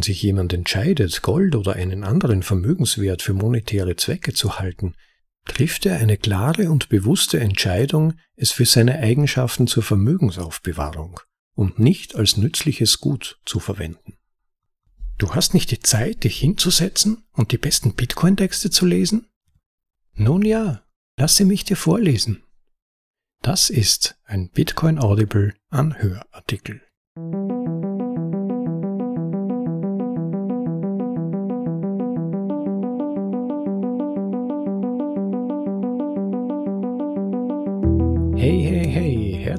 Wenn sich jemand entscheidet, Gold oder einen anderen Vermögenswert für monetäre Zwecke zu halten, trifft er eine klare und bewusste Entscheidung, es für seine Eigenschaften zur Vermögensaufbewahrung und nicht als nützliches Gut zu verwenden. Du hast nicht die Zeit, dich hinzusetzen und die besten Bitcoin-Texte zu lesen? Nun ja, lasse mich dir vorlesen. Das ist ein Bitcoin Audible Anhörartikel.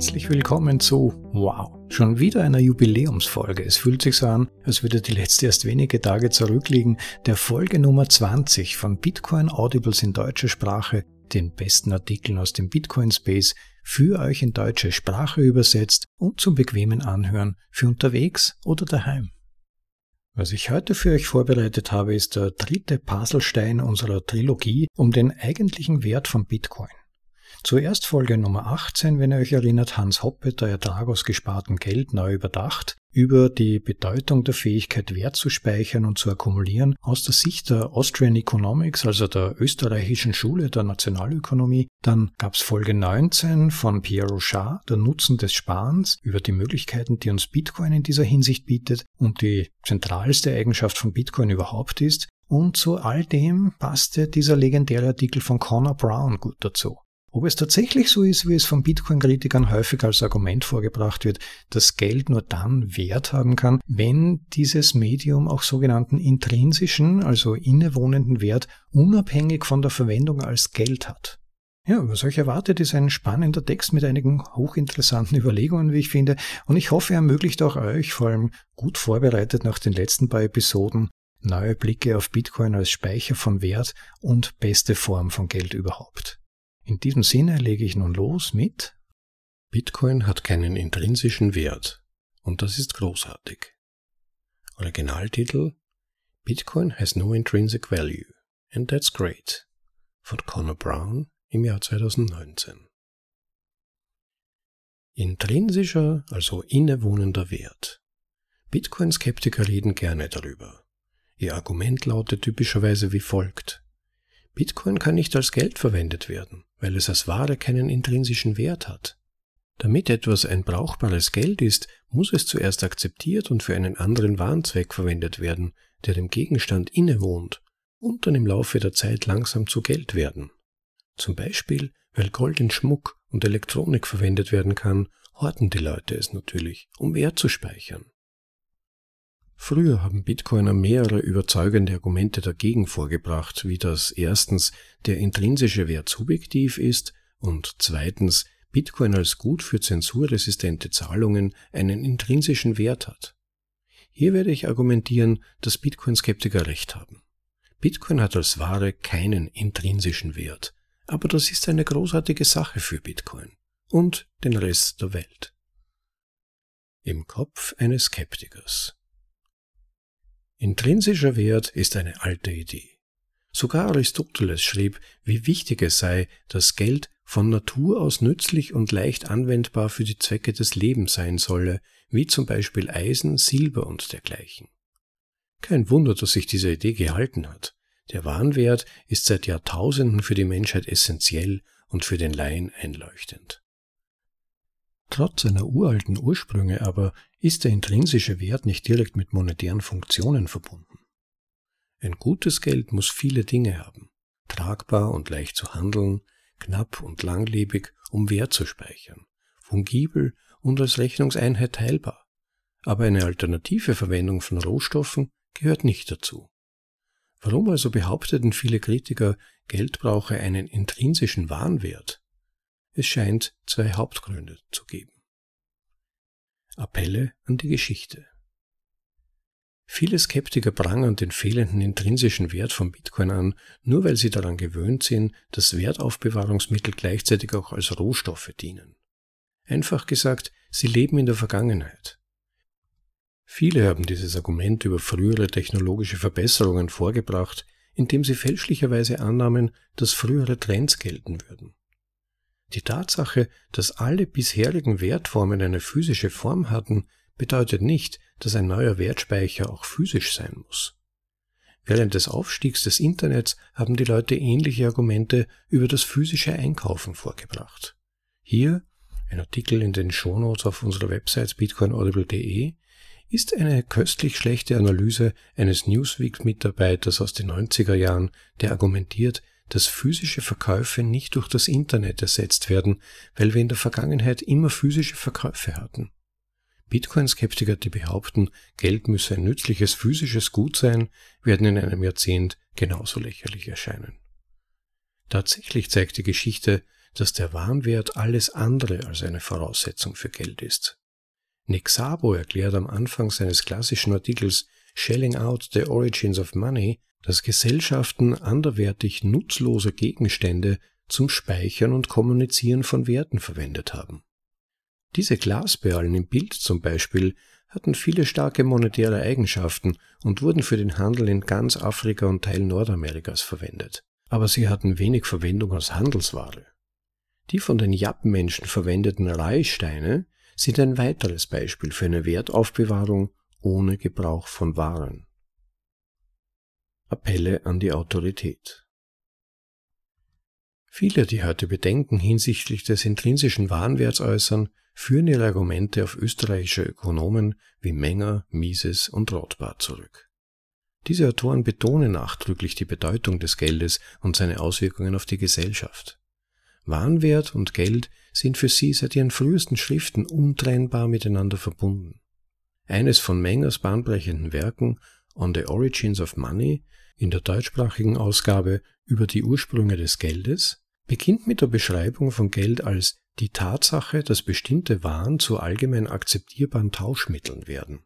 Herzlich willkommen zu, wow, schon wieder einer Jubiläumsfolge. Es fühlt sich so an, als würde die letzte erst wenige Tage zurückliegen, der Folge Nummer 20 von Bitcoin Audibles in deutscher Sprache, den besten Artikeln aus dem Bitcoin Space, für euch in deutsche Sprache übersetzt und zum bequemen Anhören für unterwegs oder daheim. Was ich heute für euch vorbereitet habe, ist der dritte Puzzlestein unserer Trilogie um den eigentlichen Wert von Bitcoin. Zuerst Folge Nummer 18, wenn ihr euch erinnert, Hans Hoppe, der Ertrag aus gespartem Geld neu überdacht, über die Bedeutung der Fähigkeit Wert zu speichern und zu akkumulieren aus der Sicht der Austrian Economics, also der österreichischen Schule der Nationalökonomie. Dann gab's Folge 19 von Pierre Rochard, der Nutzen des Sparens, über die Möglichkeiten, die uns Bitcoin in dieser Hinsicht bietet und die zentralste Eigenschaft von Bitcoin überhaupt ist. Und zu all dem passte dieser legendäre Artikel von Connor Brown gut dazu. Ob es tatsächlich so ist, wie es von Bitcoin-Kritikern häufig als Argument vorgebracht wird, dass Geld nur dann Wert haben kann, wenn dieses Medium auch sogenannten intrinsischen, also innewohnenden Wert unabhängig von der Verwendung als Geld hat. Ja, was euch erwartet, ist ein spannender Text mit einigen hochinteressanten Überlegungen, wie ich finde, und ich hoffe, er ermöglicht auch euch, vor allem gut vorbereitet nach den letzten paar Episoden, neue Blicke auf Bitcoin als Speicher von Wert und beste Form von Geld überhaupt. In diesem Sinne lege ich nun los mit Bitcoin hat keinen intrinsischen Wert und das ist großartig. Originaltitel Bitcoin has no intrinsic value and that's great von Connor Brown im Jahr 2019. Intrinsischer, also innewohnender Wert. Bitcoin-Skeptiker reden gerne darüber. Ihr Argument lautet typischerweise wie folgt. Bitcoin kann nicht als Geld verwendet werden, weil es als Ware keinen intrinsischen Wert hat. Damit etwas ein brauchbares Geld ist, muss es zuerst akzeptiert und für einen anderen Warnzweck verwendet werden, der dem Gegenstand innewohnt und dann im Laufe der Zeit langsam zu Geld werden. Zum Beispiel, weil Gold in Schmuck und Elektronik verwendet werden kann, horten die Leute es natürlich, um Wert zu speichern. Früher haben Bitcoiner mehrere überzeugende Argumente dagegen vorgebracht, wie das erstens der intrinsische Wert subjektiv ist und zweitens Bitcoin als Gut für zensurresistente Zahlungen einen intrinsischen Wert hat. Hier werde ich argumentieren, dass Bitcoin-Skeptiker recht haben. Bitcoin hat als Ware keinen intrinsischen Wert, aber das ist eine großartige Sache für Bitcoin und den Rest der Welt. Im Kopf eines Skeptikers. Intrinsischer Wert ist eine alte Idee. Sogar Aristoteles schrieb, wie wichtig es sei, dass Geld von Natur aus nützlich und leicht anwendbar für die Zwecke des Lebens sein solle, wie zum Beispiel Eisen, Silber und dergleichen. Kein Wunder, dass sich diese Idee gehalten hat. Der Warenwert ist seit Jahrtausenden für die Menschheit essentiell und für den Laien einleuchtend. Trotz seiner uralten Ursprünge aber ist der intrinsische Wert nicht direkt mit monetären Funktionen verbunden. Ein gutes Geld muss viele Dinge haben, tragbar und leicht zu handeln, knapp und langlebig, um Wert zu speichern, fungibel und als Rechnungseinheit teilbar. Aber eine alternative Verwendung von Rohstoffen gehört nicht dazu. Warum also behaupteten viele Kritiker, Geld brauche einen intrinsischen Warenwert? Es scheint zwei Hauptgründe zu geben. Appelle an die Geschichte. Viele Skeptiker prangern den fehlenden intrinsischen Wert von Bitcoin an, nur weil sie daran gewöhnt sind, dass Wertaufbewahrungsmittel gleichzeitig auch als Rohstoffe dienen. Einfach gesagt, sie leben in der Vergangenheit. Viele haben dieses Argument über frühere technologische Verbesserungen vorgebracht, indem sie fälschlicherweise annahmen, dass frühere Trends gelten würden. Die Tatsache, dass alle bisherigen Wertformen eine physische Form hatten, bedeutet nicht, dass ein neuer Wertspeicher auch physisch sein muss. Während des Aufstiegs des Internets haben die Leute ähnliche Argumente über das physische Einkaufen vorgebracht. Hier, ein Artikel in den Shownotes auf unserer Website bitcoinaudible.de, ist eine köstlich schlechte Analyse eines Newsweek-Mitarbeiters aus den 90er Jahren, der argumentiert, dass physische Verkäufe nicht durch das Internet ersetzt werden, weil wir in der Vergangenheit immer physische Verkäufe hatten. Bitcoin-Skeptiker, die behaupten, Geld müsse ein nützliches physisches Gut sein, werden in einem Jahrzehnt genauso lächerlich erscheinen. Tatsächlich zeigt die Geschichte, dass der Warenwert alles andere als eine Voraussetzung für Geld ist. Szabo erklärt am Anfang seines klassischen Artikels Shelling Out the Origins of Money, dass Gesellschaften anderwertig nutzlose Gegenstände zum Speichern und Kommunizieren von Werten verwendet haben. Diese Glasperlen im Bild zum Beispiel hatten viele starke monetäre Eigenschaften und wurden für den Handel in ganz Afrika und Teil Nordamerikas verwendet. Aber sie hatten wenig Verwendung als Handelsware. Die von den Jappenmenschen verwendeten Reihsteine sind ein weiteres Beispiel für eine Wertaufbewahrung ohne Gebrauch von Waren. Appelle an die Autorität. Viele, die heute Bedenken hinsichtlich des intrinsischen Warenwerts äußern, führen ihre Argumente auf österreichische Ökonomen wie Menger, Mises und Rothbard zurück. Diese Autoren betonen nachdrücklich die Bedeutung des Geldes und seine Auswirkungen auf die Gesellschaft. Warenwert und Geld sind für sie seit ihren frühesten Schriften untrennbar miteinander verbunden. Eines von Mengers bahnbrechenden Werken On the Origins of Money in der deutschsprachigen Ausgabe über die Ursprünge des Geldes beginnt mit der Beschreibung von Geld als die Tatsache, dass bestimmte Waren zu allgemein akzeptierbaren Tauschmitteln werden.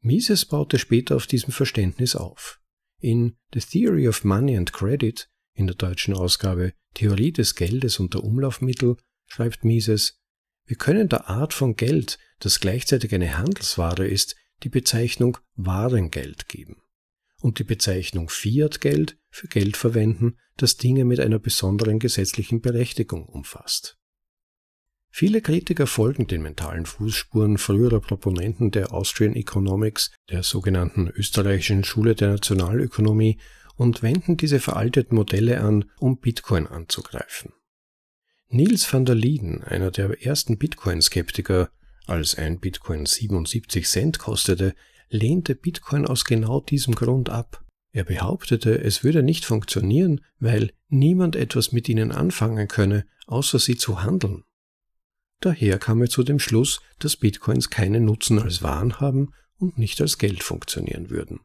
Mises baute später auf diesem Verständnis auf. In The Theory of Money and Credit in der deutschen Ausgabe Theorie des Geldes und der Umlaufmittel schreibt Mises, wir können der Art von Geld, das gleichzeitig eine Handelsware ist, die Bezeichnung Warengeld geben und die Bezeichnung Fiat-Geld für Geld verwenden, das Dinge mit einer besonderen gesetzlichen Berechtigung umfasst. Viele Kritiker folgen den mentalen Fußspuren früherer Proponenten der Austrian Economics, der sogenannten österreichischen Schule der Nationalökonomie und wenden diese veralteten Modelle an, um Bitcoin anzugreifen. Nils van der Lieden, einer der ersten Bitcoin-Skeptiker, als ein Bitcoin 77 Cent kostete, lehnte Bitcoin aus genau diesem Grund ab. Er behauptete, es würde nicht funktionieren, weil niemand etwas mit ihnen anfangen könne, außer sie zu handeln. Daher kam er zu dem Schluss, dass Bitcoins keinen Nutzen als Waren haben und nicht als Geld funktionieren würden.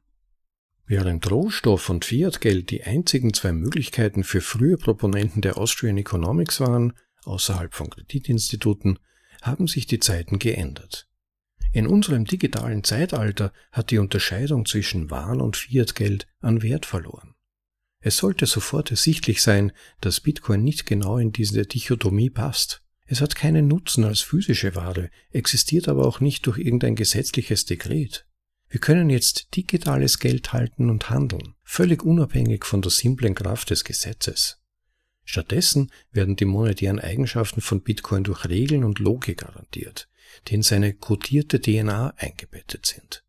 Während Rohstoff und Fiatgeld die einzigen zwei Möglichkeiten für frühe Proponenten der Austrian Economics waren, außerhalb von Kreditinstituten, haben sich die Zeiten geändert. In unserem digitalen Zeitalter hat die Unterscheidung zwischen Waren und Fiatgeld an Wert verloren. Es sollte sofort ersichtlich sein, dass Bitcoin nicht genau in diese Dichotomie passt. Es hat keinen Nutzen als physische Ware, existiert aber auch nicht durch irgendein gesetzliches Dekret. Wir können jetzt digitales Geld halten und handeln, völlig unabhängig von der simplen Kraft des Gesetzes. Stattdessen werden die monetären Eigenschaften von Bitcoin durch Regeln und Logik garantiert, die in seine kodierte DNA eingebettet sind.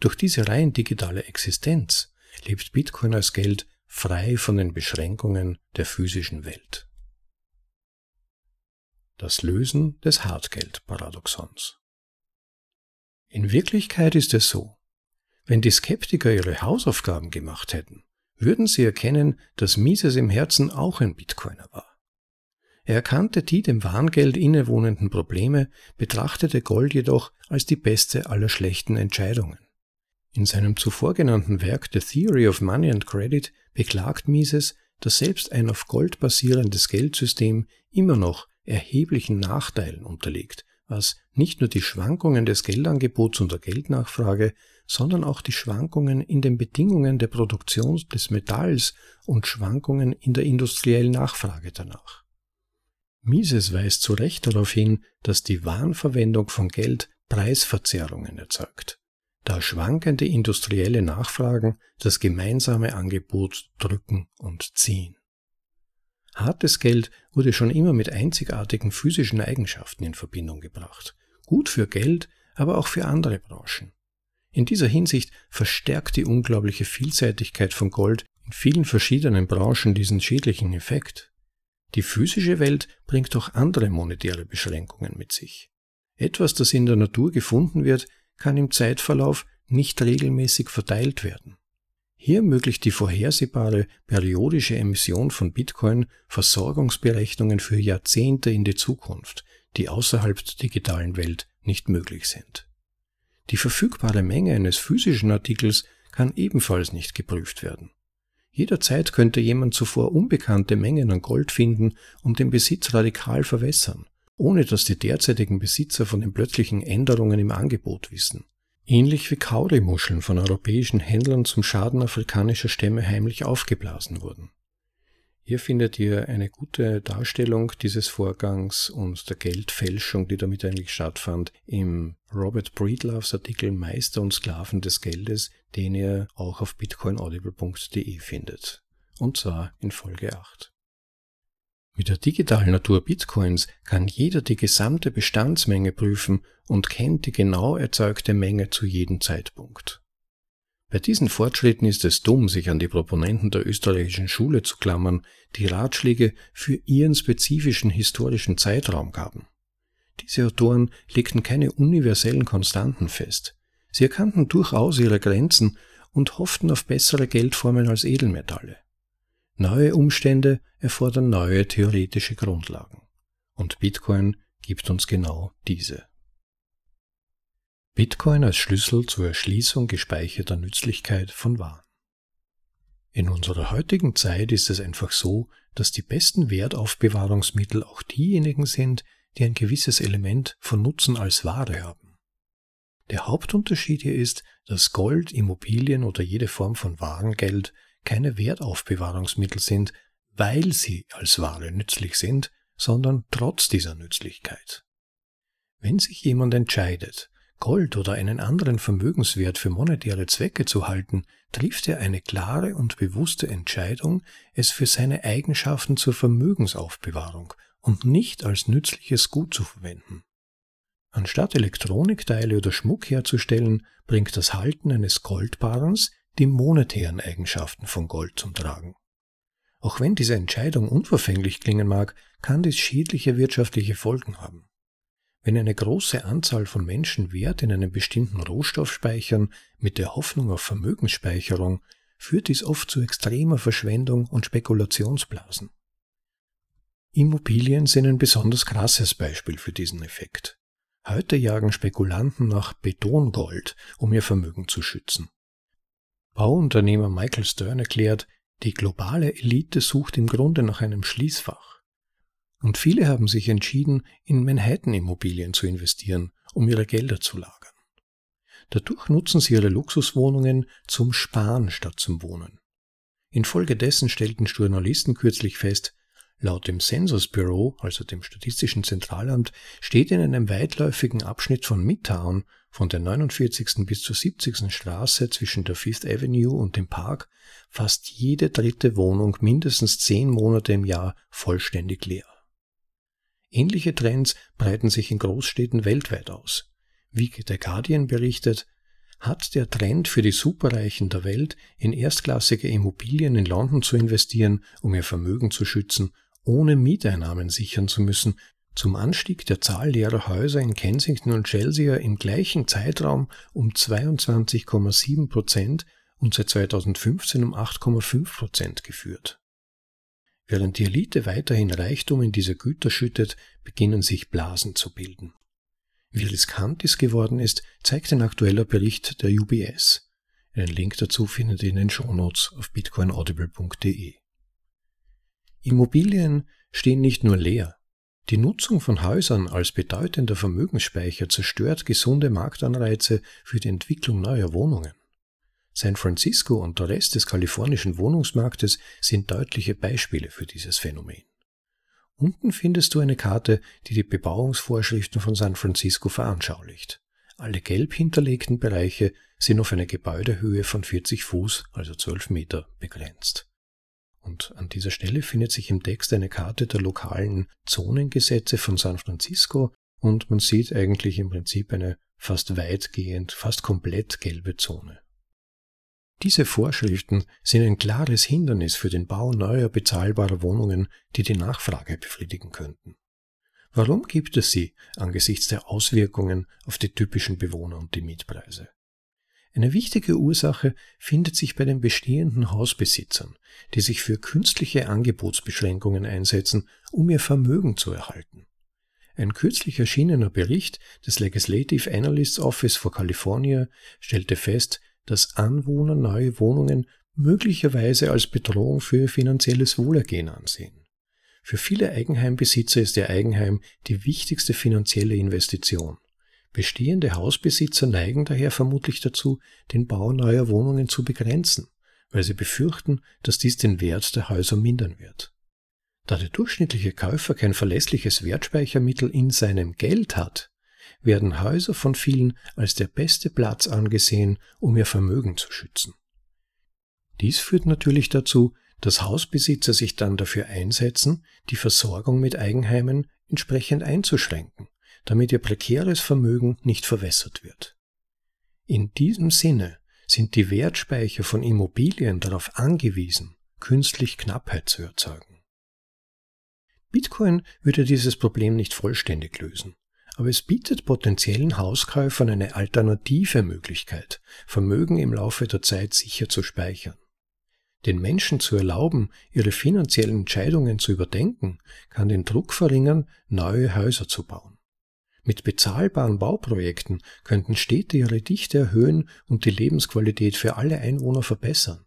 Durch diese rein digitale Existenz lebt Bitcoin als Geld frei von den Beschränkungen der physischen Welt. Das Lösen des Hartgeld-Paradoxons in Wirklichkeit ist es so, wenn die Skeptiker ihre Hausaufgaben gemacht hätten, würden sie erkennen, dass Mises im Herzen auch ein Bitcoiner war. Er erkannte die dem Warngeld innewohnenden Probleme, betrachtete Gold jedoch als die beste aller schlechten Entscheidungen. In seinem zuvor genannten Werk The Theory of Money and Credit beklagt Mises, dass selbst ein auf Gold basierendes Geldsystem immer noch erheblichen Nachteilen unterliegt, was nicht nur die Schwankungen des Geldangebots und der Geldnachfrage, sondern auch die Schwankungen in den Bedingungen der Produktion des Metalls und Schwankungen in der industriellen Nachfrage danach. Mises weist zu Recht darauf hin, dass die Warenverwendung von Geld Preisverzerrungen erzeugt, da schwankende industrielle Nachfragen das gemeinsame Angebot drücken und ziehen. Hartes Geld wurde schon immer mit einzigartigen physischen Eigenschaften in Verbindung gebracht. Gut für Geld, aber auch für andere Branchen. In dieser Hinsicht verstärkt die unglaubliche Vielseitigkeit von Gold in vielen verschiedenen Branchen diesen schädlichen Effekt. Die physische Welt bringt auch andere monetäre Beschränkungen mit sich. Etwas, das in der Natur gefunden wird, kann im Zeitverlauf nicht regelmäßig verteilt werden. Hier ermöglicht die vorhersehbare periodische Emission von Bitcoin Versorgungsberechnungen für Jahrzehnte in die Zukunft, die außerhalb der digitalen Welt nicht möglich sind. Die verfügbare Menge eines physischen Artikels kann ebenfalls nicht geprüft werden. Jederzeit könnte jemand zuvor unbekannte Mengen an Gold finden und den Besitz radikal verwässern, ohne dass die derzeitigen Besitzer von den plötzlichen Änderungen im Angebot wissen. Ähnlich wie Kaurimuscheln von europäischen Händlern zum Schaden afrikanischer Stämme heimlich aufgeblasen wurden. Hier findet ihr eine gute Darstellung dieses Vorgangs und der Geldfälschung, die damit eigentlich stattfand, im Robert Breedloves Artikel Meister und Sklaven des Geldes, den ihr auch auf bitcoinaudible.de findet. Und zwar in Folge 8. Mit der digitalen Natur Bitcoins kann jeder die gesamte Bestandsmenge prüfen und kennt die genau erzeugte Menge zu jedem Zeitpunkt. Bei diesen Fortschritten ist es dumm, sich an die Proponenten der österreichischen Schule zu klammern, die Ratschläge für ihren spezifischen historischen Zeitraum gaben. Diese Autoren legten keine universellen Konstanten fest. Sie erkannten durchaus ihre Grenzen und hofften auf bessere Geldformen als Edelmetalle. Neue Umstände erfordern neue theoretische Grundlagen. Und Bitcoin gibt uns genau diese. Bitcoin als Schlüssel zur Erschließung gespeicherter Nützlichkeit von Waren. In unserer heutigen Zeit ist es einfach so, dass die besten Wertaufbewahrungsmittel auch diejenigen sind, die ein gewisses Element von Nutzen als Ware haben. Der Hauptunterschied hier ist, dass Gold, Immobilien oder jede Form von Warengeld keine Wertaufbewahrungsmittel sind, weil sie als Ware nützlich sind, sondern trotz dieser Nützlichkeit. Wenn sich jemand entscheidet, Gold oder einen anderen Vermögenswert für monetäre Zwecke zu halten, trifft er eine klare und bewusste Entscheidung, es für seine Eigenschaften zur Vermögensaufbewahrung und nicht als nützliches Gut zu verwenden. Anstatt Elektronikteile oder Schmuck herzustellen, bringt das Halten eines Goldbarrens die monetären Eigenschaften von Gold zum Tragen. Auch wenn diese Entscheidung unverfänglich klingen mag, kann dies schädliche wirtschaftliche Folgen haben. Wenn eine große Anzahl von Menschen Wert in einem bestimmten Rohstoff speichern, mit der Hoffnung auf Vermögensspeicherung, führt dies oft zu extremer Verschwendung und Spekulationsblasen. Immobilien sind ein besonders krasses Beispiel für diesen Effekt. Heute jagen Spekulanten nach Betongold, um ihr Vermögen zu schützen. Bauunternehmer Michael Stern erklärt, die globale Elite sucht im Grunde nach einem Schließfach. Und viele haben sich entschieden, in Manhattan-Immobilien zu investieren, um ihre Gelder zu lagern. Dadurch nutzen sie ihre Luxuswohnungen zum Sparen statt zum Wohnen. Infolgedessen stellten Journalisten kürzlich fest, laut dem Census Bureau, also dem Statistischen Zentralamt, steht in einem weitläufigen Abschnitt von Midtown von der 49. bis zur 70. Straße zwischen der Fifth Avenue und dem Park fast jede dritte Wohnung mindestens zehn Monate im Jahr vollständig leer. Ähnliche Trends breiten sich in Großstädten weltweit aus. Wie The Guardian berichtet, hat der Trend für die Superreichen der Welt, in erstklassige Immobilien in London zu investieren, um ihr Vermögen zu schützen, ohne Mieteinnahmen sichern zu müssen, zum Anstieg der Zahl leerer Häuser in Kensington und Chelsea im gleichen Zeitraum um 22,7 Prozent und seit 2015 um 8,5 Prozent geführt. Während die Elite weiterhin Reichtum in diese Güter schüttet, beginnen sich Blasen zu bilden. Wie riskant dies geworden ist, zeigt ein aktueller Bericht der UBS. Einen Link dazu findet ihr in den Shownotes auf bitcoinaudible.de. Immobilien stehen nicht nur leer. Die Nutzung von Häusern als bedeutender Vermögensspeicher zerstört gesunde Marktanreize für die Entwicklung neuer Wohnungen. San Francisco und der Rest des kalifornischen Wohnungsmarktes sind deutliche Beispiele für dieses Phänomen. Unten findest du eine Karte, die die Bebauungsvorschriften von San Francisco veranschaulicht. Alle gelb hinterlegten Bereiche sind auf eine Gebäudehöhe von 40 Fuß, also 12 Meter, begrenzt. Und an dieser Stelle findet sich im Text eine Karte der lokalen Zonengesetze von San Francisco und man sieht eigentlich im Prinzip eine fast weitgehend, fast komplett gelbe Zone. Diese Vorschriften sind ein klares Hindernis für den Bau neuer bezahlbarer Wohnungen, die die Nachfrage befriedigen könnten. Warum gibt es sie angesichts der Auswirkungen auf die typischen Bewohner und die Mietpreise? Eine wichtige Ursache findet sich bei den bestehenden Hausbesitzern, die sich für künstliche Angebotsbeschränkungen einsetzen, um ihr Vermögen zu erhalten. Ein kürzlich erschienener Bericht des Legislative Analysts Office for California stellte fest, dass Anwohner neue Wohnungen möglicherweise als Bedrohung für ihr finanzielles Wohlergehen ansehen. Für viele Eigenheimbesitzer ist ihr Eigenheim die wichtigste finanzielle Investition. Bestehende Hausbesitzer neigen daher vermutlich dazu, den Bau neuer Wohnungen zu begrenzen, weil sie befürchten, dass dies den Wert der Häuser mindern wird. Da der durchschnittliche Käufer kein verlässliches Wertspeichermittel in seinem Geld hat, werden Häuser von vielen als der beste Platz angesehen, um ihr Vermögen zu schützen. Dies führt natürlich dazu, dass Hausbesitzer sich dann dafür einsetzen, die Versorgung mit Eigenheimen entsprechend einzuschränken, damit ihr prekäres Vermögen nicht verwässert wird. In diesem Sinne sind die Wertspeicher von Immobilien darauf angewiesen, künstlich Knappheit zu erzeugen. Bitcoin würde dieses Problem nicht vollständig lösen, aber es bietet potenziellen Hauskäufern eine alternative Möglichkeit, Vermögen im Laufe der Zeit sicher zu speichern. Den Menschen zu erlauben, ihre finanziellen Entscheidungen zu überdenken, kann den Druck verringern, neue Häuser zu bauen. Mit bezahlbaren Bauprojekten könnten Städte ihre Dichte erhöhen und die Lebensqualität für alle Einwohner verbessern.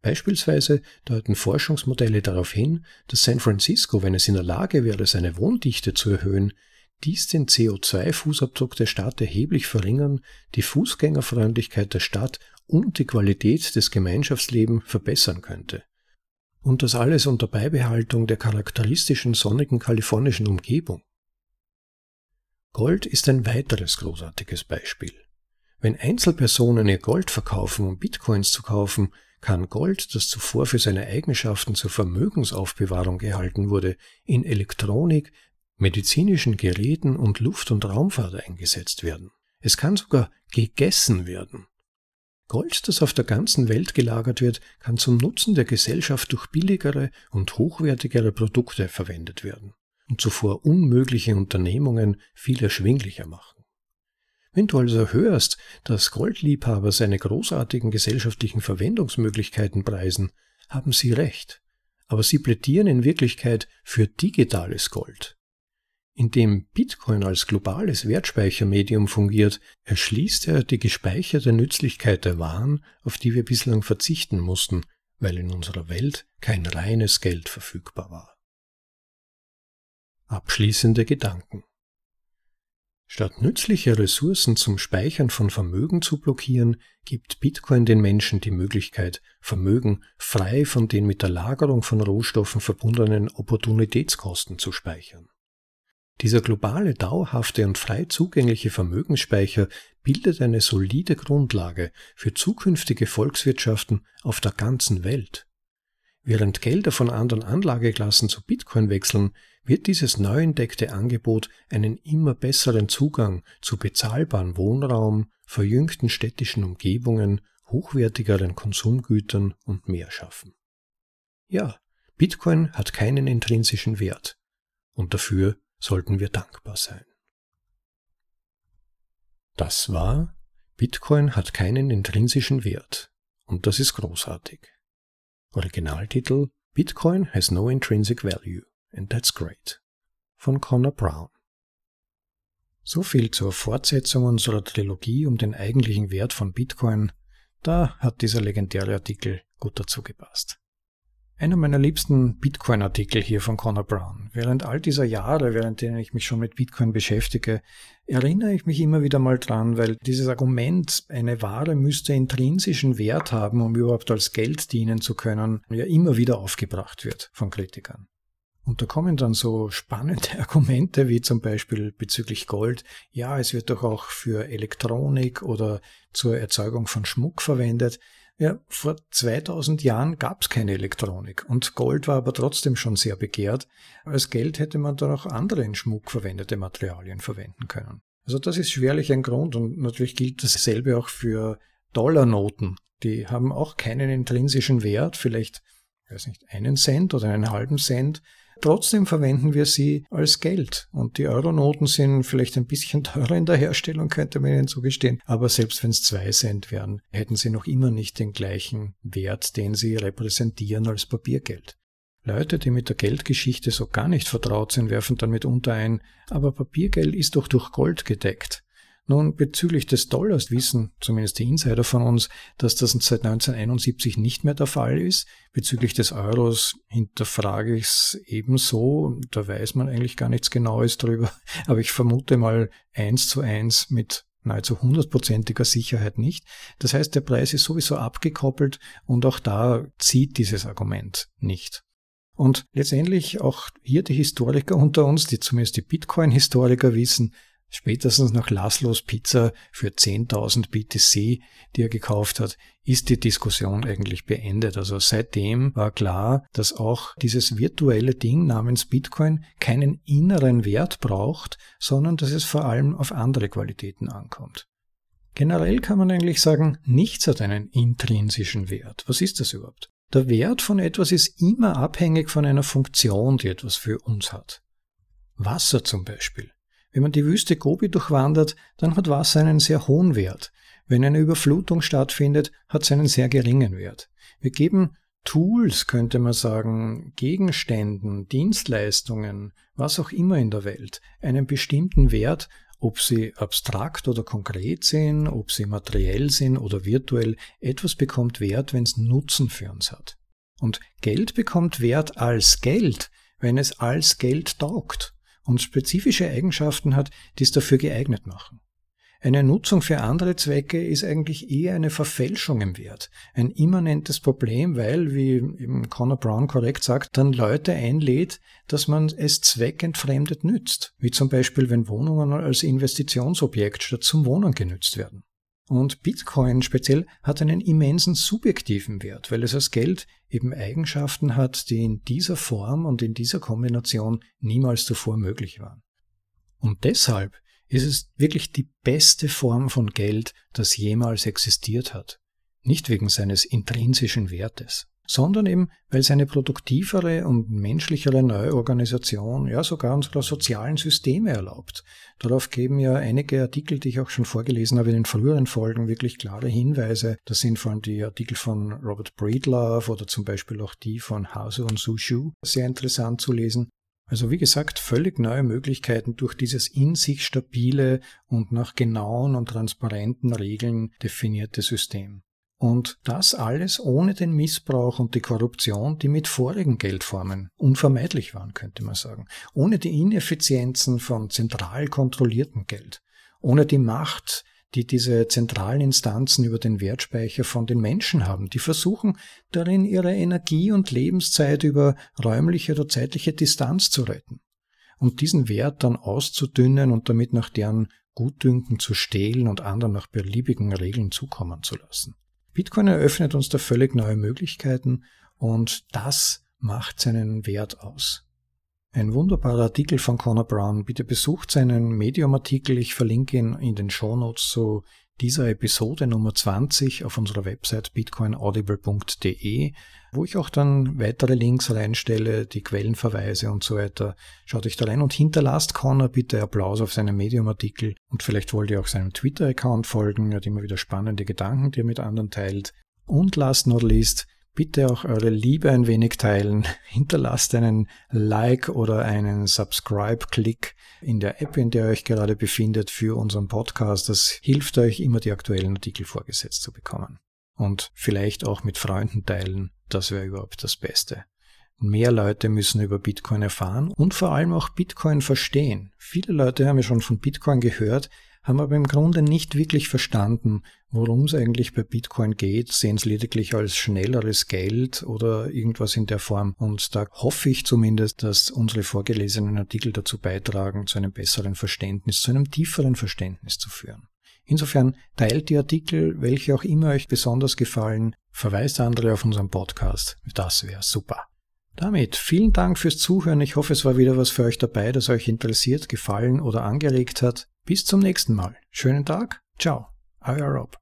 Beispielsweise deuten Forschungsmodelle darauf hin, dass San Francisco, wenn es in der Lage wäre, seine Wohndichte zu erhöhen, dies den CO2-Fußabdruck der Stadt erheblich verringern, die Fußgängerfreundlichkeit der Stadt und die Qualität des Gemeinschaftslebens verbessern könnte. Und das alles unter Beibehaltung der charakteristischen sonnigen kalifornischen Umgebung. Gold ist ein weiteres großartiges Beispiel. Wenn Einzelpersonen ihr Gold verkaufen, um Bitcoins zu kaufen, kann Gold, das zuvor für seine Eigenschaften zur Vermögensaufbewahrung gehalten wurde, in Elektronik, medizinischen Geräten und Luft- und Raumfahrt eingesetzt werden. Es kann sogar gegessen werden. Gold, das auf der ganzen Welt gelagert wird, kann zum Nutzen der Gesellschaft durch billigere und hochwertigere Produkte verwendet werden und zuvor unmögliche Unternehmungen viel erschwinglicher machen. Wenn du also hörst, dass Goldliebhaber seine großartigen gesellschaftlichen Verwendungsmöglichkeiten preisen, haben sie recht, aber sie plädieren in Wirklichkeit für digitales Gold. Indem Bitcoin als globales Wertspeichermedium fungiert, erschließt er die gespeicherte Nützlichkeit der Waren, auf die wir bislang verzichten mussten, weil in unserer Welt kein reines Geld verfügbar war. Abschließende Gedanken Statt nützliche Ressourcen zum Speichern von Vermögen zu blockieren, gibt Bitcoin den Menschen die Möglichkeit, Vermögen frei von den mit der Lagerung von Rohstoffen verbundenen Opportunitätskosten zu speichern. Dieser globale, dauerhafte und frei zugängliche Vermögensspeicher bildet eine solide Grundlage für zukünftige Volkswirtschaften auf der ganzen Welt. Während Gelder von anderen Anlageklassen zu Bitcoin wechseln, wird dieses neu entdeckte Angebot einen immer besseren Zugang zu bezahlbaren Wohnraum, verjüngten städtischen Umgebungen, hochwertigeren Konsumgütern und mehr schaffen. Ja, Bitcoin hat keinen intrinsischen Wert und dafür sollten wir dankbar sein. Das war Bitcoin hat keinen intrinsischen Wert und das ist großartig. Originaltitel Bitcoin has no intrinsic value and that's great von Connor Brown. So viel zur Fortsetzung unserer Trilogie um den eigentlichen Wert von Bitcoin. Da hat dieser legendäre Artikel gut dazu gepasst. Einer meiner liebsten Bitcoin-Artikel hier von Connor Brown. Während all dieser Jahre, während denen ich mich schon mit Bitcoin beschäftige, erinnere ich mich immer wieder mal dran, weil dieses Argument, eine Ware müsste intrinsischen Wert haben, um überhaupt als Geld dienen zu können, ja immer wieder aufgebracht wird von Kritikern. Und da kommen dann so spannende Argumente wie zum Beispiel bezüglich Gold. Ja, es wird doch auch für Elektronik oder zur Erzeugung von Schmuck verwendet. Ja, vor 2000 Jahren gab es keine Elektronik und Gold war aber trotzdem schon sehr begehrt. Als Geld hätte man dann auch andere in Schmuck verwendete Materialien verwenden können. Also das ist schwerlich ein Grund und natürlich gilt dasselbe auch für Dollarnoten. Die haben auch keinen intrinsischen Wert, vielleicht, ich weiß nicht, einen Cent oder einen halben Cent. Trotzdem verwenden wir sie als Geld. Und die Euronoten sind vielleicht ein bisschen teurer in der Herstellung, könnte man ihnen zugestehen. Aber selbst wenn es zwei Cent wären, hätten sie noch immer nicht den gleichen Wert, den sie repräsentieren als Papiergeld. Leute, die mit der Geldgeschichte so gar nicht vertraut sind, werfen dann mitunter ein, aber Papiergeld ist doch durch Gold gedeckt. Nun, bezüglich des Dollars wissen zumindest die Insider von uns, dass das seit 1971 nicht mehr der Fall ist. Bezüglich des Euros hinterfrage ich es ebenso. Da weiß man eigentlich gar nichts Genaues drüber. Aber ich vermute mal eins zu eins mit nahezu hundertprozentiger Sicherheit nicht. Das heißt, der Preis ist sowieso abgekoppelt und auch da zieht dieses Argument nicht. Und letztendlich auch hier die Historiker unter uns, die zumindest die Bitcoin-Historiker wissen, Spätestens nach Laszlos Pizza für 10.000 BTC, die er gekauft hat, ist die Diskussion eigentlich beendet. Also seitdem war klar, dass auch dieses virtuelle Ding namens Bitcoin keinen inneren Wert braucht, sondern dass es vor allem auf andere Qualitäten ankommt. Generell kann man eigentlich sagen, nichts hat einen intrinsischen Wert. Was ist das überhaupt? Der Wert von etwas ist immer abhängig von einer Funktion, die etwas für uns hat. Wasser zum Beispiel wenn man die Wüste Gobi durchwandert, dann hat Wasser einen sehr hohen Wert. Wenn eine Überflutung stattfindet, hat es einen sehr geringen Wert. Wir geben Tools, könnte man sagen, Gegenständen, Dienstleistungen, was auch immer in der Welt, einen bestimmten Wert, ob sie abstrakt oder konkret sind, ob sie materiell sind oder virtuell, etwas bekommt Wert, wenn es Nutzen für uns hat. Und Geld bekommt Wert als Geld, wenn es als Geld taugt und spezifische Eigenschaften hat, die es dafür geeignet machen. Eine Nutzung für andere Zwecke ist eigentlich eher eine Verfälschung im Wert, ein immanentes Problem, weil, wie eben Conor Brown korrekt sagt, dann Leute einlädt, dass man es zweckentfremdet nützt, wie zum Beispiel wenn Wohnungen als Investitionsobjekt statt zum Wohnen genützt werden. Und Bitcoin speziell hat einen immensen subjektiven Wert, weil es als Geld eben Eigenschaften hat, die in dieser Form und in dieser Kombination niemals zuvor möglich waren. Und deshalb ist es wirklich die beste Form von Geld, das jemals existiert hat. Nicht wegen seines intrinsischen Wertes sondern eben, weil es eine produktivere und menschlichere neue Organisation, ja sogar unserer sozialen Systeme erlaubt. Darauf geben ja einige Artikel, die ich auch schon vorgelesen habe in den früheren Folgen, wirklich klare Hinweise. Das sind vor allem die Artikel von Robert Breedlove oder zum Beispiel auch die von Hauser und Sushu sehr interessant zu lesen. Also wie gesagt, völlig neue Möglichkeiten durch dieses in sich stabile und nach genauen und transparenten Regeln definierte System. Und das alles ohne den Missbrauch und die Korruption, die mit vorigen Geldformen unvermeidlich waren, könnte man sagen. Ohne die Ineffizienzen von zentral kontrolliertem Geld. Ohne die Macht, die diese zentralen Instanzen über den Wertspeicher von den Menschen haben. Die versuchen darin ihre Energie und Lebenszeit über räumliche oder zeitliche Distanz zu retten. Und diesen Wert dann auszudünnen und damit nach deren Gutdünken zu stehlen und anderen nach beliebigen Regeln zukommen zu lassen. Bitcoin eröffnet uns da völlig neue Möglichkeiten und das macht seinen Wert aus. Ein wunderbarer Artikel von Conor Brown. Bitte besucht seinen Medium-Artikel. Ich verlinke ihn in den Shownotes zu dieser Episode Nummer 20 auf unserer Website bitcoinaudible.de, wo ich auch dann weitere Links reinstelle, die Quellenverweise und so weiter. Schaut euch da rein und hinterlasst Connor bitte Applaus auf seinem Medium-Artikel und vielleicht wollt ihr auch seinem Twitter-Account folgen. Er hat immer wieder spannende Gedanken, die er mit anderen teilt. Und last not least, bitte auch eure Liebe ein wenig teilen. Hinterlasst einen Like oder einen Subscribe-Klick in der App, in der ihr euch gerade befindet für unseren Podcast. Das hilft euch, immer die aktuellen Artikel vorgesetzt zu bekommen. Und vielleicht auch mit Freunden teilen. Das wäre überhaupt das Beste. Mehr Leute müssen über Bitcoin erfahren und vor allem auch Bitcoin verstehen. Viele Leute haben ja schon von Bitcoin gehört, haben aber im Grunde nicht wirklich verstanden, worum es eigentlich bei Bitcoin geht, sehen es lediglich als schnelleres Geld oder irgendwas in der Form. Und da hoffe ich zumindest, dass unsere vorgelesenen Artikel dazu beitragen, zu einem besseren Verständnis, zu einem tieferen Verständnis zu führen. Insofern teilt die Artikel, welche auch immer euch besonders gefallen, verweist andere auf unseren Podcast. Das wäre super. Damit vielen Dank fürs Zuhören. Ich hoffe, es war wieder was für euch dabei, das euch interessiert, gefallen oder angeregt hat. Bis zum nächsten Mal. Schönen Tag. Ciao. Euer Rob.